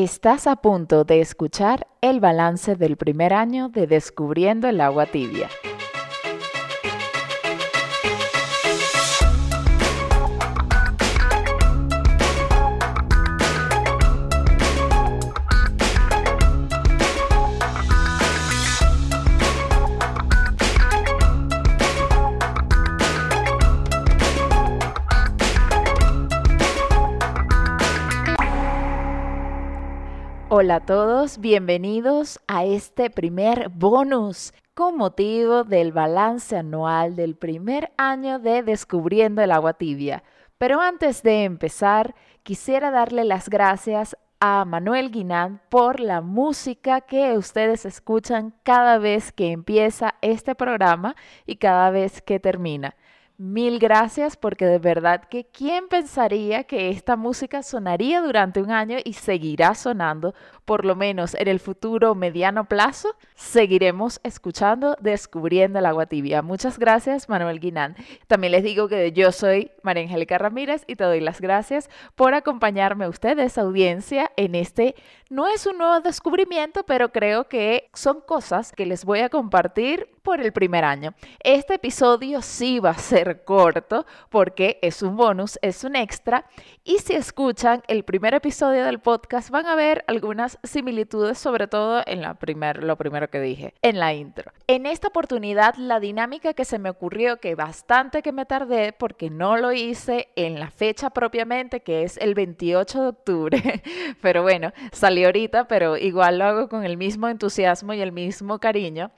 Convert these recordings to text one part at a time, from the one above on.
Estás a punto de escuchar el balance del primer año de Descubriendo el agua tibia. Hola a todos, bienvenidos a este primer bonus con motivo del balance anual del primer año de Descubriendo el agua tibia. Pero antes de empezar, quisiera darle las gracias a Manuel Guinán por la música que ustedes escuchan cada vez que empieza este programa y cada vez que termina. Mil gracias porque de verdad que quién pensaría que esta música sonaría durante un año y seguirá sonando por lo menos en el futuro mediano plazo, seguiremos escuchando Descubriendo el agua tibia. Muchas gracias, Manuel Guinán. También les digo que yo soy María Angélica Ramírez y te doy las gracias por acompañarme a ustedes, audiencia, en este no es un nuevo descubrimiento, pero creo que son cosas que les voy a compartir por el primer año. Este episodio sí va a ser corto porque es un bonus, es un extra. Y si escuchan el primer episodio del podcast van a ver algunas similitudes, sobre todo en la primer, lo primero que dije, en la intro. En esta oportunidad, la dinámica que se me ocurrió, que bastante que me tardé porque no lo hice en la fecha propiamente, que es el 28 de octubre, pero bueno, salió ahorita, pero igual lo hago con el mismo entusiasmo y el mismo cariño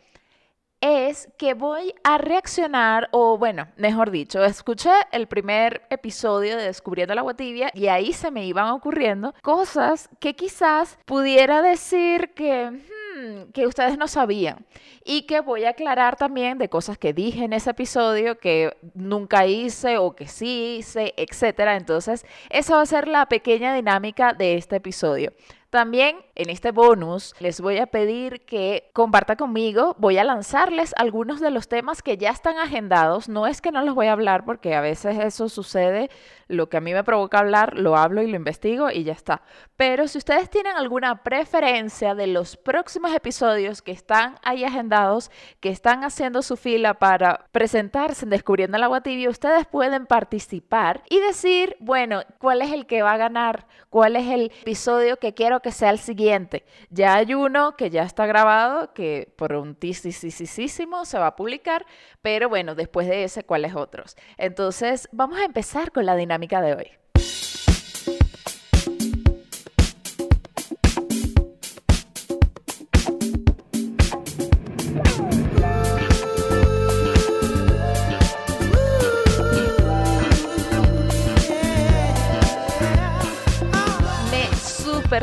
es que voy a reaccionar, o bueno, mejor dicho, escuché el primer episodio de Descubriendo la agua tibia y ahí se me iban ocurriendo cosas que quizás pudiera decir que, hmm, que ustedes no sabían y que voy a aclarar también de cosas que dije en ese episodio que nunca hice o que sí hice, etcétera. Entonces, esa va a ser la pequeña dinámica de este episodio. También en este bonus les voy a pedir que comparta conmigo, voy a lanzarles algunos de los temas que ya están agendados, no es que no los voy a hablar porque a veces eso sucede, lo que a mí me provoca hablar, lo hablo y lo investigo y ya está. Pero si ustedes tienen alguna preferencia de los próximos episodios que están ahí agendados, que están haciendo su fila para presentarse en Descubriendo el Agua Tibia, ustedes pueden participar y decir, bueno, ¿cuál es el que va a ganar? ¿Cuál es el episodio que quiero que sea el siguiente. Ya hay uno que ya está grabado, que prontísimo se va a publicar, pero bueno, después de ese, ¿cuáles otros? Entonces, vamos a empezar con la dinámica de hoy.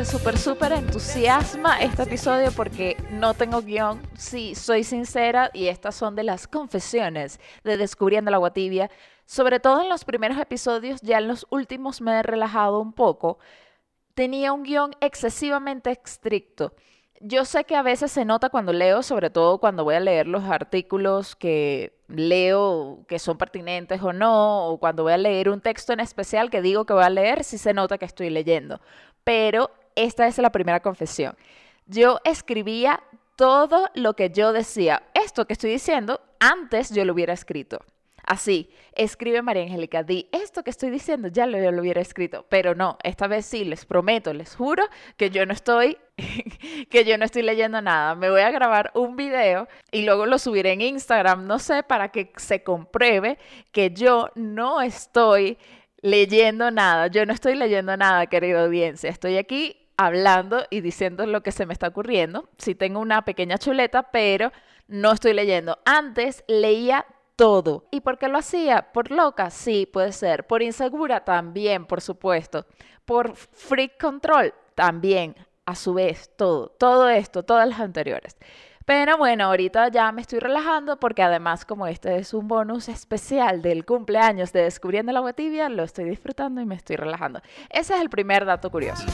Súper, súper, súper entusiasma este episodio porque no tengo guion, sí, soy sincera y estas son de las confesiones de Descubriendo la Agua Tibia. Sobre todo en los primeros episodios, ya en los últimos me he relajado un poco. Tenía un guion excesivamente estricto. Yo sé que a veces se nota cuando leo, sobre todo cuando voy a leer los artículos que leo que son pertinentes o no, o cuando voy a leer un texto en especial que digo que voy a leer, sí se nota que estoy leyendo. Pero esta es la primera confesión. Yo escribía todo lo que yo decía. Esto que estoy diciendo, antes yo lo hubiera escrito. Así, escribe María Angélica, di esto que estoy diciendo, ya lo, lo, hubiera escrito, pero no, esta vez sí, les prometo, les juro que yo no estoy, que yo no estoy leyendo nada. Me voy a grabar un video y luego lo subiré en Instagram, no sé, para que se compruebe que yo no estoy leyendo nada, yo no estoy leyendo nada, querida audiencia, estoy aquí hablando y diciendo lo que se me está ocurriendo. Sí tengo una pequeña chuleta, pero no estoy leyendo. Antes leía todo. ¿Y por qué lo hacía? ¿Por loca? Sí, puede ser. ¿Por insegura? También, por supuesto. ¿Por freak control? También, a su vez, todo. Todo esto, todas las anteriores. Pero bueno, ahorita ya me estoy relajando porque además como este es un bonus especial del cumpleaños de Descubriendo la Agua Tibia, lo estoy disfrutando y me estoy relajando. Ese es el primer dato curioso.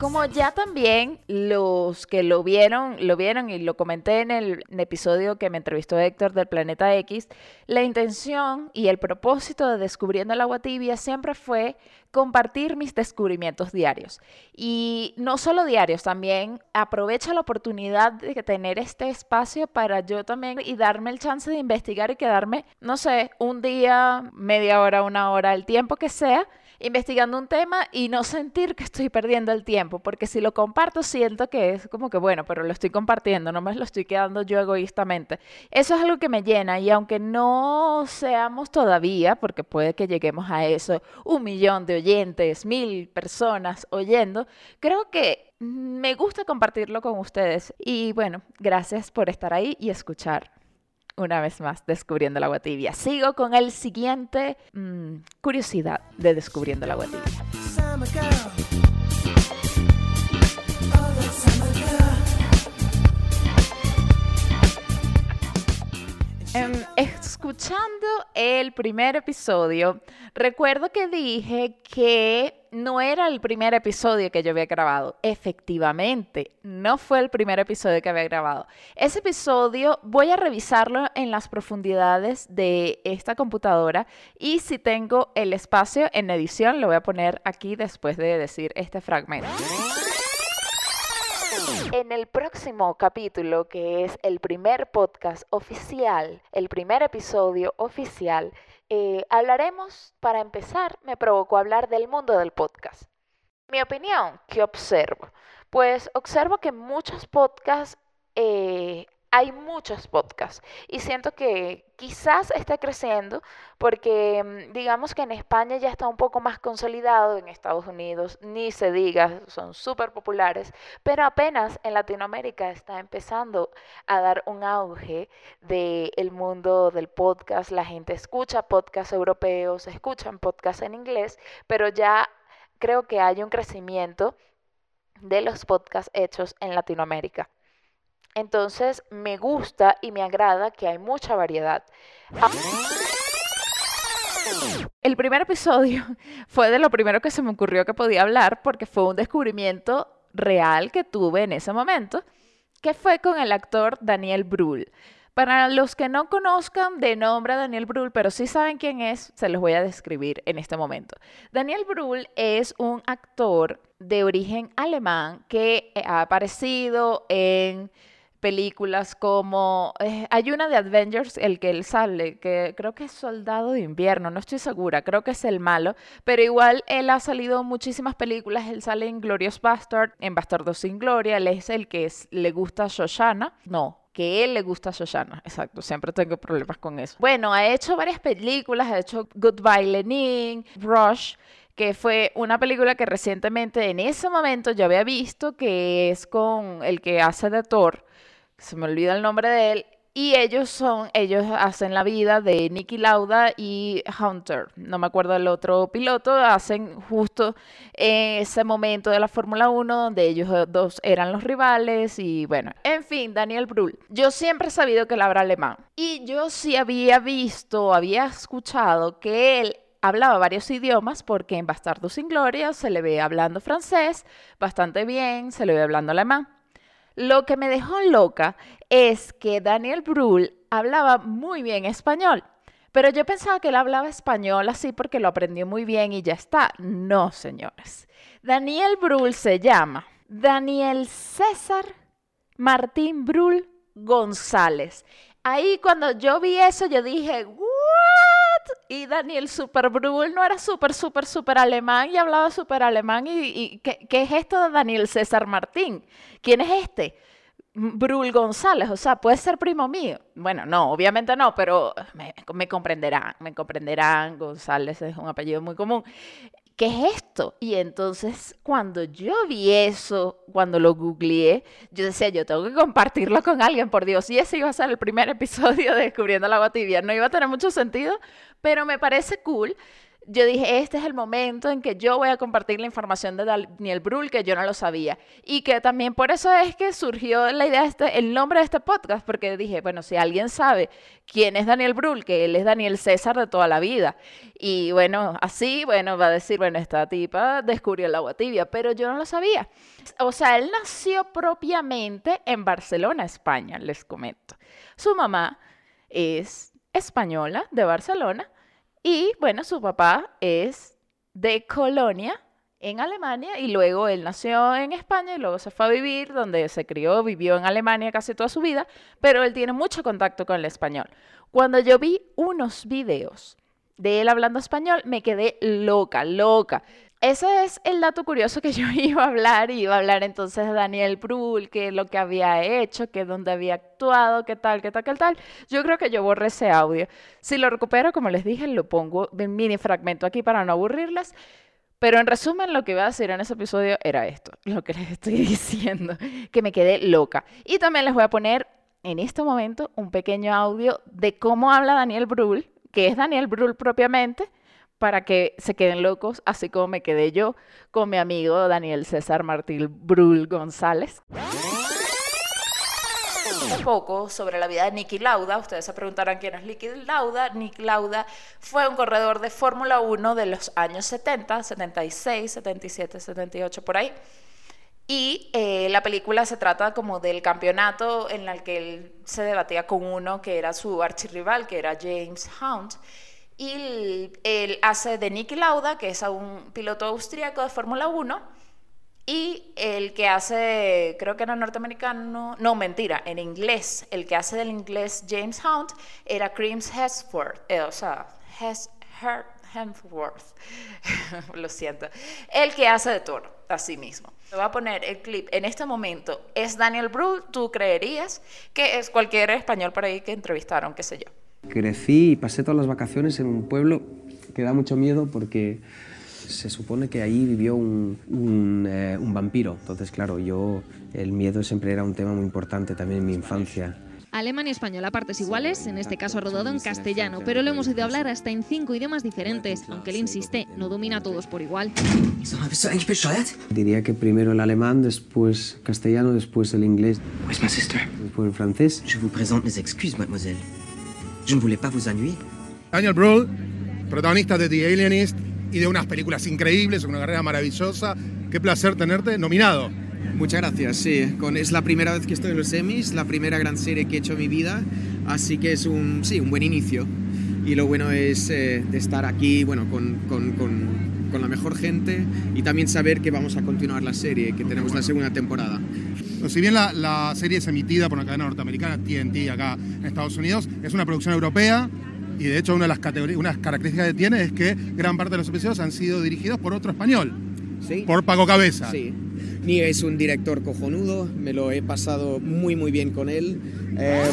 Como ya también los que lo vieron, lo vieron y lo comenté en el, episodio que me entrevistó Héctor del Planeta X, la intención y el propósito de Descubriendo el Agua Tibia siempre fue compartir mis descubrimientos diarios. Y no solo diarios, también aprovecho la oportunidad de tener este espacio para yo también y darme el chance de investigar y quedarme, no sé, un día, media hora, una hora, el tiempo que sea investigando un tema y no sentir que estoy perdiendo el tiempo, porque si lo comparto siento que es como que, bueno, pero lo estoy compartiendo, no me lo estoy quedando yo egoístamente. Eso es algo que me llena y aunque no seamos todavía, porque puede que lleguemos a eso, un millón de oyentes, mil personas oyendo, creo que me gusta compartirlo con ustedes. Y bueno, gracias por estar ahí y escuchar una vez más descubriendo el agua tibia. Sigo con el siguiente mm, curiosidad de descubriendo el agua tibia. Em, escuchando el primer episodio, recuerdo que dije que no era el primer episodio que yo había grabado. Efectivamente, no fue el primer episodio que había grabado. Ese episodio voy a revisarlo en las profundidades de esta computadora y si tengo el espacio en edición lo voy a poner aquí después de decir este fragmento. En el próximo capítulo, que es el primer podcast oficial, el primer episodio oficial, eh, hablaremos, para empezar, me provocó hablar del mundo del podcast. Mi opinión, ¿qué observo? Pues observo que muchos podcasts eh, hay muchos podcasts y siento que quizás está creciendo porque mm, digamos que en España ya está un poco más consolidado, en Estados Unidos ni se diga, son súper populares, pero apenas en Latinoamérica está empezando a dar un auge del mundo del podcast, la gente escucha podcasts europeos, escuchan podcasts en inglés, pero ya creo que hay un crecimiento de los podcasts hechos en Latinoamérica. Entonces me gusta y me agrada que hay mucha variedad. El primer episodio fue de lo primero que se me ocurrió que podía hablar porque fue un descubrimiento real que tuve en ese momento, que fue con el actor Daniel Brühl. Para los que no conozcan de nombre a Daniel Brühl, pero sí saben quién es, se los voy a describir en este momento. Daniel Brühl es un actor de origen alemán que ha aparecido en películas como eh, hay una de Avengers el que él sale que creo que es Soldado de Invierno no estoy segura creo que es el malo pero igual él ha salido muchísimas películas él sale en Glorious Bastard en Bastardo sin Gloria él es el que le gusta a Shoshana no que él le gusta a Shoshana, exacto, siempre tengo problemas con eso. Bueno, ha hecho varias películas, ha hecho Goodbye Lenin, Rush, que fue una película que recientemente en ese momento yo había visto, que es con el que hace de Thor, se me olvida el nombre de él, y ellos son, ellos hacen la vida de Nicky Lauda y Hunter, no me acuerdo del otro piloto, hacen justo ese momento de la Fórmula 1 donde ellos dos eran los rivales y bueno, en fin, Daniel Brühl. Yo siempre he sabido que él habla alemán y yo sí había visto, había escuchado que él hablaba varios idiomas porque en Bastardo sin Gloria se le ve hablando francés bastante bien, se le ve hablando alemán. Lo que me dejó loca es que Daniel Brühl hablaba muy bien español. Pero yo pensaba que él hablaba español así porque lo aprendió muy bien y ya está. No, señores. Daniel Brühl se llama Daniel César Martín Brühl González. Ahí cuando yo vi eso, yo dije, y Daniel Super Brühl no era súper, súper, súper alemán y hablaba súper alemán. ¿Y, ¿qué, es esto de Daniel César Martín? ¿Quién es este? Brul González, o sea, puede ser primo mío. Bueno, no, obviamente no, pero me, me, comprenderán, me comprenderán. González es un apellido muy común. ¿Qué es esto? Y entonces cuando yo vi eso, cuando lo googleé, yo decía, yo tengo que compartirlo con alguien, por Dios. Y ese iba a ser el primer episodio de Descubriendo la agua tibia. No iba a tener mucho sentido, pero me parece cool yo dije, este es el momento en que yo voy a compartir la información de Daniel Brühl, que yo no lo sabía. Y que también por eso es que surgió la idea, de este, el nombre de este podcast, porque dije, bueno, si alguien sabe quién es Daniel Brühl, que él es Daniel César de toda la vida. Y bueno, así, bueno, va a decir, bueno, esta tipa descubrió el agua tibia, pero yo no lo sabía. O sea, él nació propiamente en Barcelona, España, les comento. Su mamá es española de Barcelona y bueno, su papá es de Colonia, en Alemania, y luego él nació en España y luego se fue a vivir, donde se crió, vivió en Alemania casi toda su vida, pero él tiene mucho contacto con el español. Cuando yo vi unos videos de él hablando español, me quedé loca, loca. Ese es el dato curioso que yo iba a hablar. Iba a hablar entonces de Daniel Brühl, que lo que había hecho, que dónde había actuado, qué tal, qué tal, qué tal. Yo creo que yo borré ese audio. Si lo recupero, como les dije, lo pongo en mini fragmento aquí para no aburrirles. Pero en resumen, lo que iba a decir en ese episodio era esto, lo que les estoy diciendo, que me quedé loca. Y también les voy a poner en este momento un pequeño audio de cómo habla Daniel Brühl, que es Daniel Brühl propiamente, para que se queden locos, así como me quedé yo con mi amigo Daniel César Martín Brul González. Un poco sobre la vida de Nicky Lauda. Ustedes se preguntarán quién es Nicky Lauda. Nicky Lauda fue un corredor de Fórmula 1 de los años 70, 76, 77, 78, por ahí. Y eh, la película se trata como del campeonato en el que él se debatía con uno que era su archirrival, que era James Hunt y él hace de Nicky Lauda, que es un piloto austríaco de Fórmula 1, y el que hace, creo que era norteamericano, no, mentira, en inglés, el que hace del inglés James Hunt era Crims Hemsworth, eh, o sea, Hemsworth, lo siento, el que hace de Thor, así mismo. Te voy a poner el clip en este momento. Es Daniel Brühl, tú creerías que es cualquier español por ahí que entrevistaron, qué sé yo. Crecí y pasé todas las vacaciones en un pueblo que da mucho miedo porque se supone que ahí vivió un, eh, un, vampiro. Entonces, claro, yo el miedo siempre era un tema muy importante también en mi infancia. Alemán y español a partes iguales, en este caso rodado en castellano, pero lo hemos oído hablar hasta en cinco idiomas diferentes, aunque él insiste, no domina a todos por igual. Diría que primero el alemán, después castellano, después el inglés, después el francés. Je vous présente mes excuses, mademoiselle. Je ne voulais pas vous ennuyer. Daniel Brühl, protagonista de The Alienist y de unas películas increíbles, una carrera maravillosa. Qué placer tenerte nominado. Muchas gracias, sí. Con, es la primera vez que estoy en los Emmys, la primera gran serie que he hecho en mi vida, así que es un, sí, un buen inicio. Y lo bueno es eh, de estar aquí bueno, con, con, con, con, la mejor gente y también saber que vamos a continuar la serie, que tenemos la segunda temporada. Si bien la, la, serie es emitida por una cadena norteamericana, TNT, acá en Estados Unidos, es una producción europea y de hecho una de las, unas características que tiene es que gran parte de los episodios han sido dirigidos por otro español, ¿Sí? por Paco Cabeza. Sí. Ni es un director cojonudo, me lo he pasado muy muy bien con él. Eh...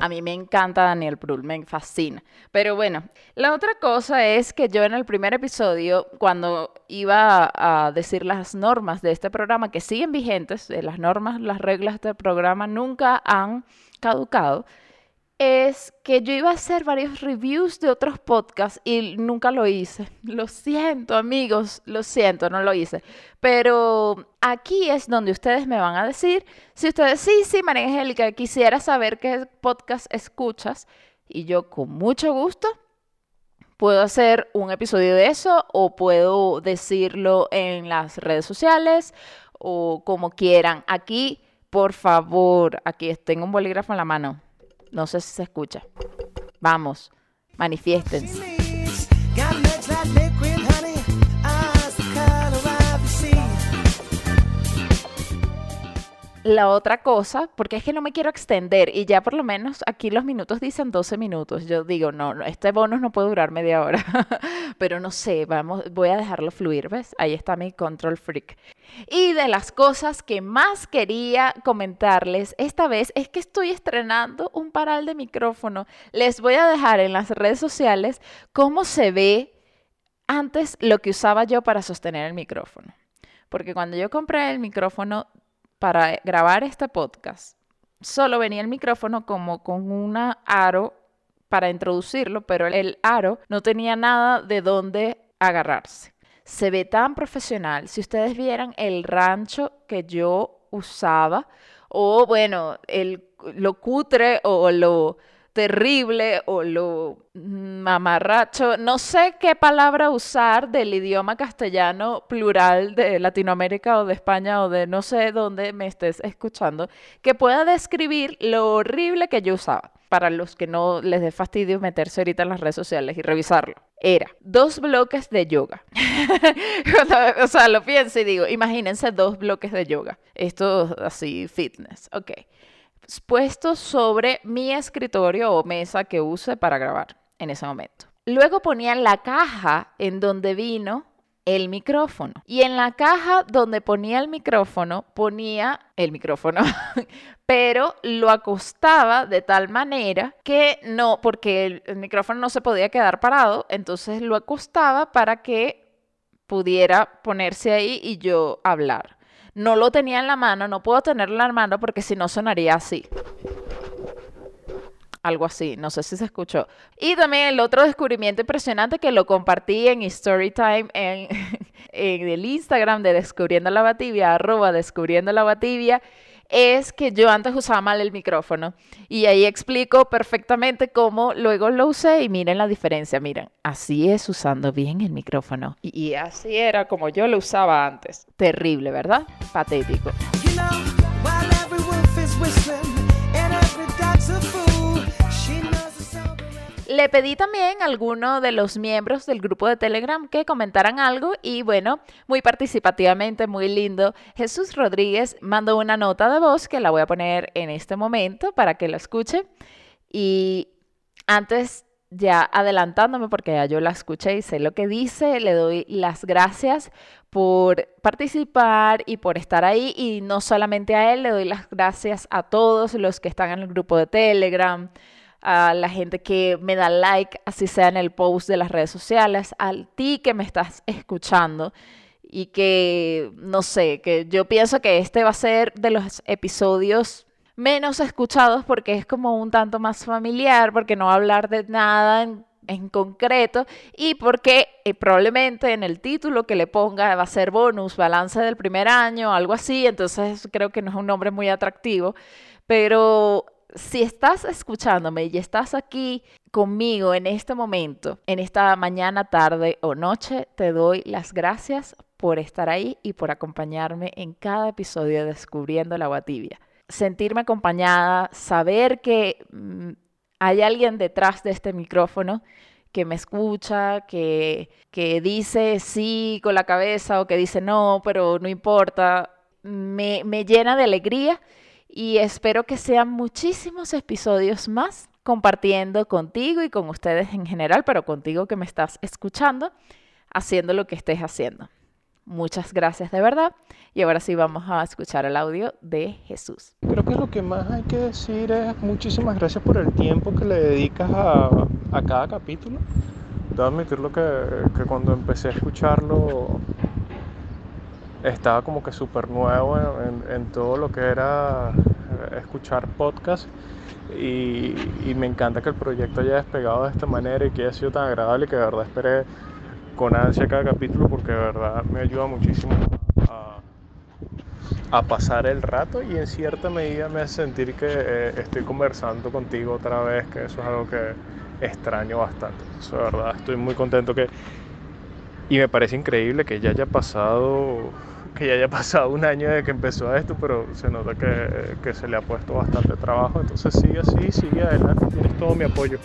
A mí me encanta Daniel Brühl, me fascina. Pero bueno, la otra cosa es que yo en el primer episodio, cuando iba a decir las normas de este programa, que siguen vigentes, eh, las normas, las reglas del programa nunca han caducado, es que yo iba a hacer varios reviews de otros podcasts y nunca lo hice. Lo siento, amigos, lo siento, no lo hice. Pero aquí es donde ustedes me van a decir, si ustedes, sí, sí, María Angélica, quisiera saber qué podcast escuchas y yo con mucho gusto puedo hacer un episodio de eso o puedo decirlo en las redes sociales o como quieran. Aquí, por favor, aquí tengo un bolígrafo en la mano no sé si se escucha. Vamos, manifiéstense. La otra cosa, porque es que no me quiero extender y ya por lo menos aquí los minutos dicen 12 minutos. Yo digo, no, este bonus no puede durar media hora, pero no sé, vamos, voy a dejarlo fluir, ¿ves? Ahí está mi control freak. Y de las cosas que más quería comentarles esta vez es que estoy estrenando un paral de micrófono. Les voy a dejar en las redes sociales cómo se ve antes lo que usaba yo para sostener el micrófono. Porque cuando yo compré el micrófono para grabar este podcast, solo venía el micrófono como con una aro para introducirlo, pero el aro no tenía nada de dónde agarrarse. Se ve tan profesional. Si ustedes vieran el rancho que yo usaba, o bueno, el, lo cutre o lo terrible o lo mamarracho, no sé qué palabra usar del idioma castellano plural de Latinoamérica o de España o de no sé dónde me estés escuchando, que pueda describir lo horrible que yo usaba para los que no les dé fastidio meterse ahorita en las redes sociales y revisarlo. Era dos bloques de yoga. o sea, lo pienso y digo, imagínense dos bloques de yoga. Esto así, fitness. Ok puesto sobre mi escritorio o mesa que use para grabar en ese momento. Luego ponía la caja en donde vino el micrófono. Y en la caja donde ponía el micrófono, ponía el micrófono, pero lo acostaba de tal manera que no, porque el, el, micrófono no se podía quedar parado, entonces lo acostaba para que pudiera ponerse ahí y yo hablar. No lo tenía en la mano, no puedo tenerlo en la mano porque si no sonaría así. Algo así, no sé si se escuchó. Y también el otro descubrimiento impresionante que lo compartí en Storytime en, en el Instagram de Descubriendo la Batibia, arroba Descubriendo la Batibia, es que yo antes usaba mal el micrófono y ahí explico perfectamente cómo luego lo usé y miren la diferencia, miren, así es usando bien el micrófono y, así era como yo lo usaba antes. Terrible, ¿verdad? Patético. Le pedí también a alguno de los miembros del grupo de Telegram que comentaran algo y bueno, muy participativamente, muy lindo, Jesús Rodríguez mandó una nota de voz que la voy a poner en este momento para que la escuche. Y antes ya adelantándome porque ya yo la escuché y sé lo que dice, le doy las gracias por participar y por estar ahí y no solamente a él, le doy las gracias a todos los que están en el grupo de Telegram, a la gente que me da like, así sea en el post de las redes sociales, a ti que me estás escuchando y que, no sé, que yo pienso que este va a ser de los episodios menos escuchados porque es como un tanto más familiar, porque no va a hablar de nada en, concreto y porque eh, probablemente en el título que le ponga va a ser bonus, balance del primer año, algo así, entonces creo que no es un nombre muy atractivo, pero si estás escuchándome y estás aquí conmigo en este momento, en esta mañana, tarde o noche, te doy las gracias por estar ahí y por acompañarme en cada episodio de Descubriendo la Agua Tibia. Sentirme acompañada, saber que mm, hay alguien detrás de este micrófono que me escucha, que, que dice sí con la cabeza o que dice no, pero no importa, me, me llena de alegría y espero que sean muchísimos episodios más compartiendo contigo y con ustedes en general, pero contigo que me estás escuchando, haciendo lo que estés haciendo. Muchas gracias de verdad. Y ahora sí vamos a escuchar el audio de Jesús. Creo que lo que más hay que decir es muchísimas gracias por el tiempo que le dedicas a, a cada capítulo. Debo admitirlo que, que cuando empecé a escucharlo estaba como que súper nuevo en, todo lo que era eh, escuchar podcast y, me encanta que el proyecto haya despegado de esta manera y que haya sido tan agradable que de verdad esperé con ansia cada capítulo porque de verdad me ayuda muchísimo a, pasar el rato y en cierta medida me hace sentir que eh, estoy conversando contigo otra vez, que eso es algo que extraño bastante. Eso de verdad estoy muy contento que... Y me parece increíble que ya haya pasado que ya haya pasado un año desde que empezó esto, pero se nota que, que se le ha puesto bastante trabajo. Entonces sigue así, sigue adelante, tienes todo mi apoyo.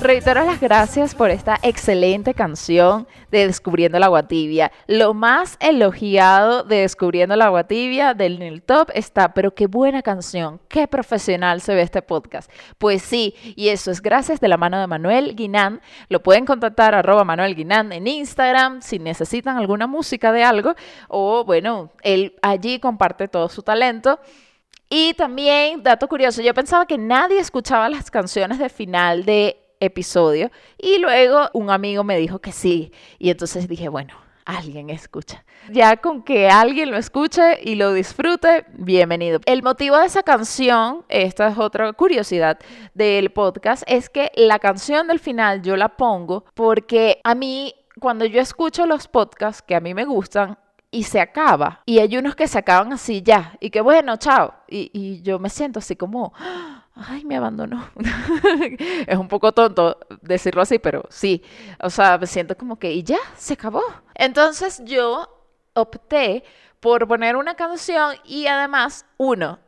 Reitero las gracias por esta excelente canción de Descubriendo la Agua Tibia. Lo más elogiado de Descubriendo la Agua Tibia del el top está, pero qué buena canción, qué profesional se ve este podcast. Pues sí, y eso es gracias de la mano de Manuel Guinán. Lo pueden contactar arroba Manuel Guinán en Instagram si necesitan alguna música de algo o bueno, él allí comparte todo su talento. Y también, dato curioso, yo pensaba que nadie escuchaba las canciones de final de episodio y luego un amigo me dijo que sí. Y entonces dije, bueno, alguien escucha. Ya con que alguien lo escuche y lo disfrute, bienvenido. El motivo de esa canción, esta es otra curiosidad del podcast, es que la canción del final yo la pongo porque a mí, cuando yo escucho los podcasts que a mí me gustan, y se acaba. Y hay unos que se acaban así ya. Y que bueno, chao. Y, y yo me siento así como, ay, me abandonó. es un poco tonto decirlo así, pero sí. O sea, me siento como que, y ya, se acabó. Entonces yo opté por poner una canción y además, uno,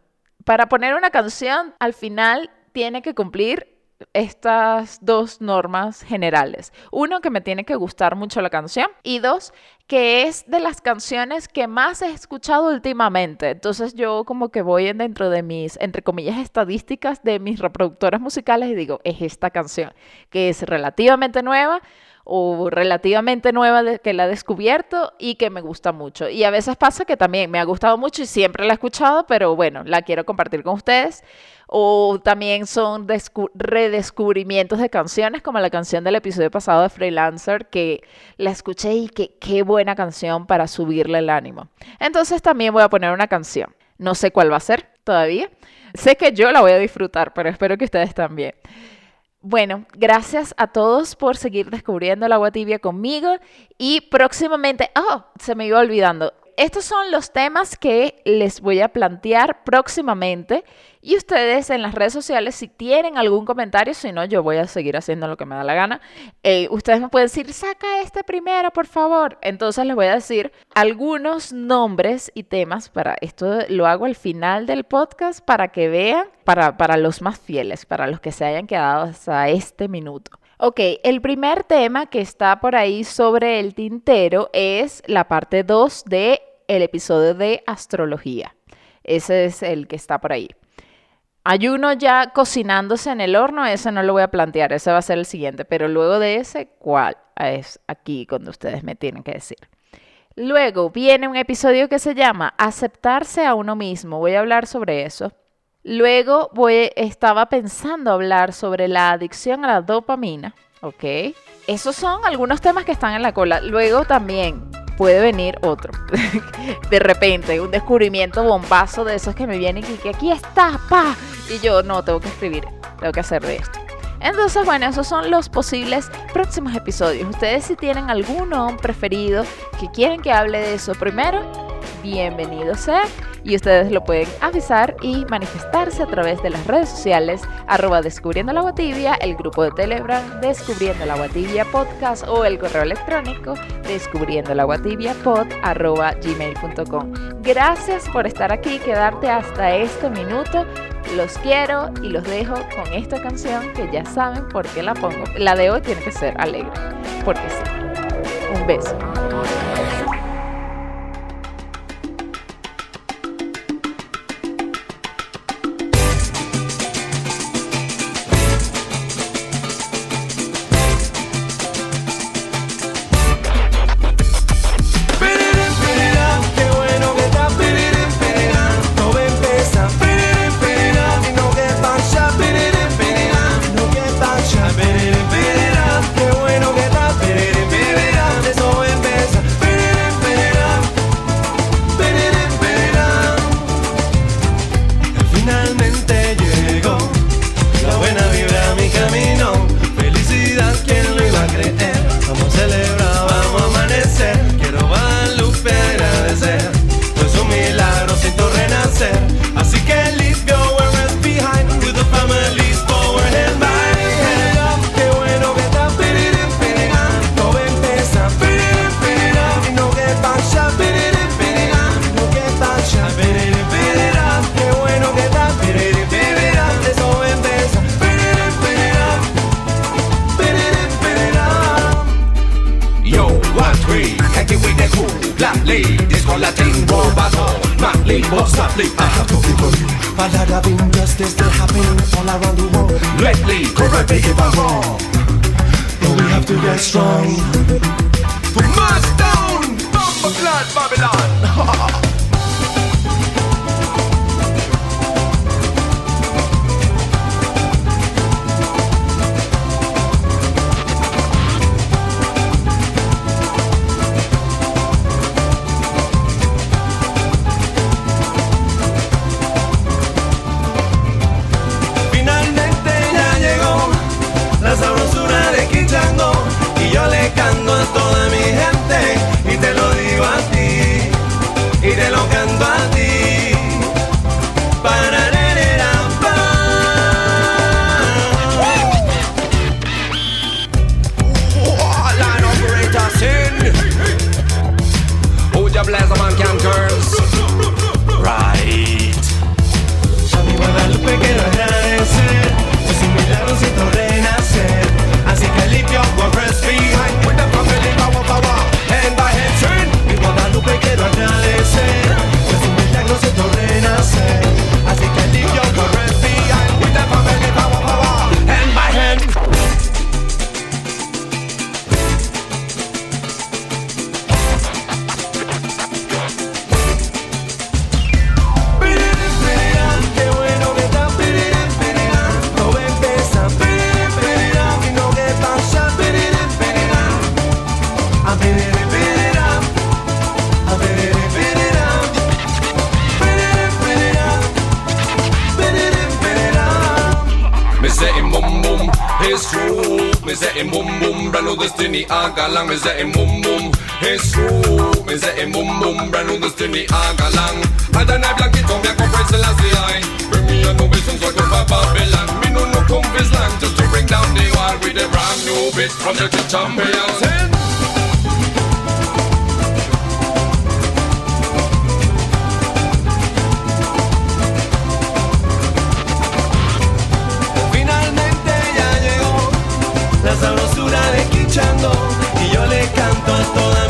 para poner una canción al final tiene que cumplir estas dos normas generales. Uno, que me tiene que gustar mucho la canción y dos, que es de las canciones que más he escuchado últimamente. Entonces yo como que voy dentro de mis, entre comillas, estadísticas de mis reproductoras musicales y digo, es esta canción, que es relativamente nueva o relativamente nueva que la he descubierto y que me gusta mucho. Y a veces pasa que también me ha gustado mucho y siempre la he escuchado, pero bueno, la quiero compartir con ustedes. O también son redescubrimientos de canciones, como la canción del episodio pasado de Freelancer, que la escuché y que qué buena canción para subirle el ánimo. Entonces también voy a poner una canción. No sé cuál va a ser todavía. Sé que yo la voy a disfrutar, pero espero que ustedes también. Bueno, gracias a todos por seguir descubriendo el agua tibia conmigo y próximamente, oh, se me iba olvidando, estos son los temas que les voy a plantear próximamente y ustedes en las redes sociales, si tienen algún comentario, si no, yo voy a seguir haciendo lo que me da la gana. Eh, ustedes me pueden decir, saca este primero, por favor. Entonces les voy a decir algunos nombres y temas para esto. Lo hago al final del podcast para que vean, para, para los más fieles, para los que se hayan quedado hasta este minuto. Ok, el primer tema que está por ahí sobre el tintero es la parte 2 del el episodio de astrología. Ese es el que está por ahí. Hay uno ya cocinándose en el horno, ese no lo voy a plantear, ese va a ser el siguiente, pero luego de ese, ¿cuál? Es aquí cuando ustedes me tienen que decir. Luego viene un episodio que se llama Aceptarse a uno mismo, voy a hablar sobre eso. Luego voy, estaba pensando hablar sobre la adicción a la dopamina, ¿ok? Esos son algunos temas que están en la cola. Luego también puede venir otro. de repente, un descubrimiento bombazo de esos que me vienen y que aquí está, pa. Y yo no, tengo que escribir, tengo que hacer de esto. Entonces, bueno, esos son los posibles próximos episodios. Ustedes si tienen alguno preferido que quieren que hable de eso primero, bienvenido sea y ustedes lo pueden avisar y manifestarse a través de las redes sociales arroba descubriendo la agua tibia, el grupo de Telegram descubriendo la agua tibia podcast o el correo electrónico descubriendo la agua tibia pod arroba gmail.com. Gracias por estar aquí, quedarte hasta este minuto. Los quiero y los dejo con esta canción que ya saben por qué la pongo. La de hoy tiene que ser alegre, porque sí. Un beso. ladies colating robot my label softly I have to be for you But lot of injustice still happening all around the world. Lately, correct me if I'm wrong But we have to get strong. For my stone, bumper clad Babylon. destiny, agalang. Me say boom boom, it's true. Me say boom boom, brand new destiny, agalang. I don't have like it, come here, come praise last eye. Bring me a new vision, so go for Babylon. Me no no come this land just to bring down the wall with a brand new beat from the champions. Y yo le canto a toda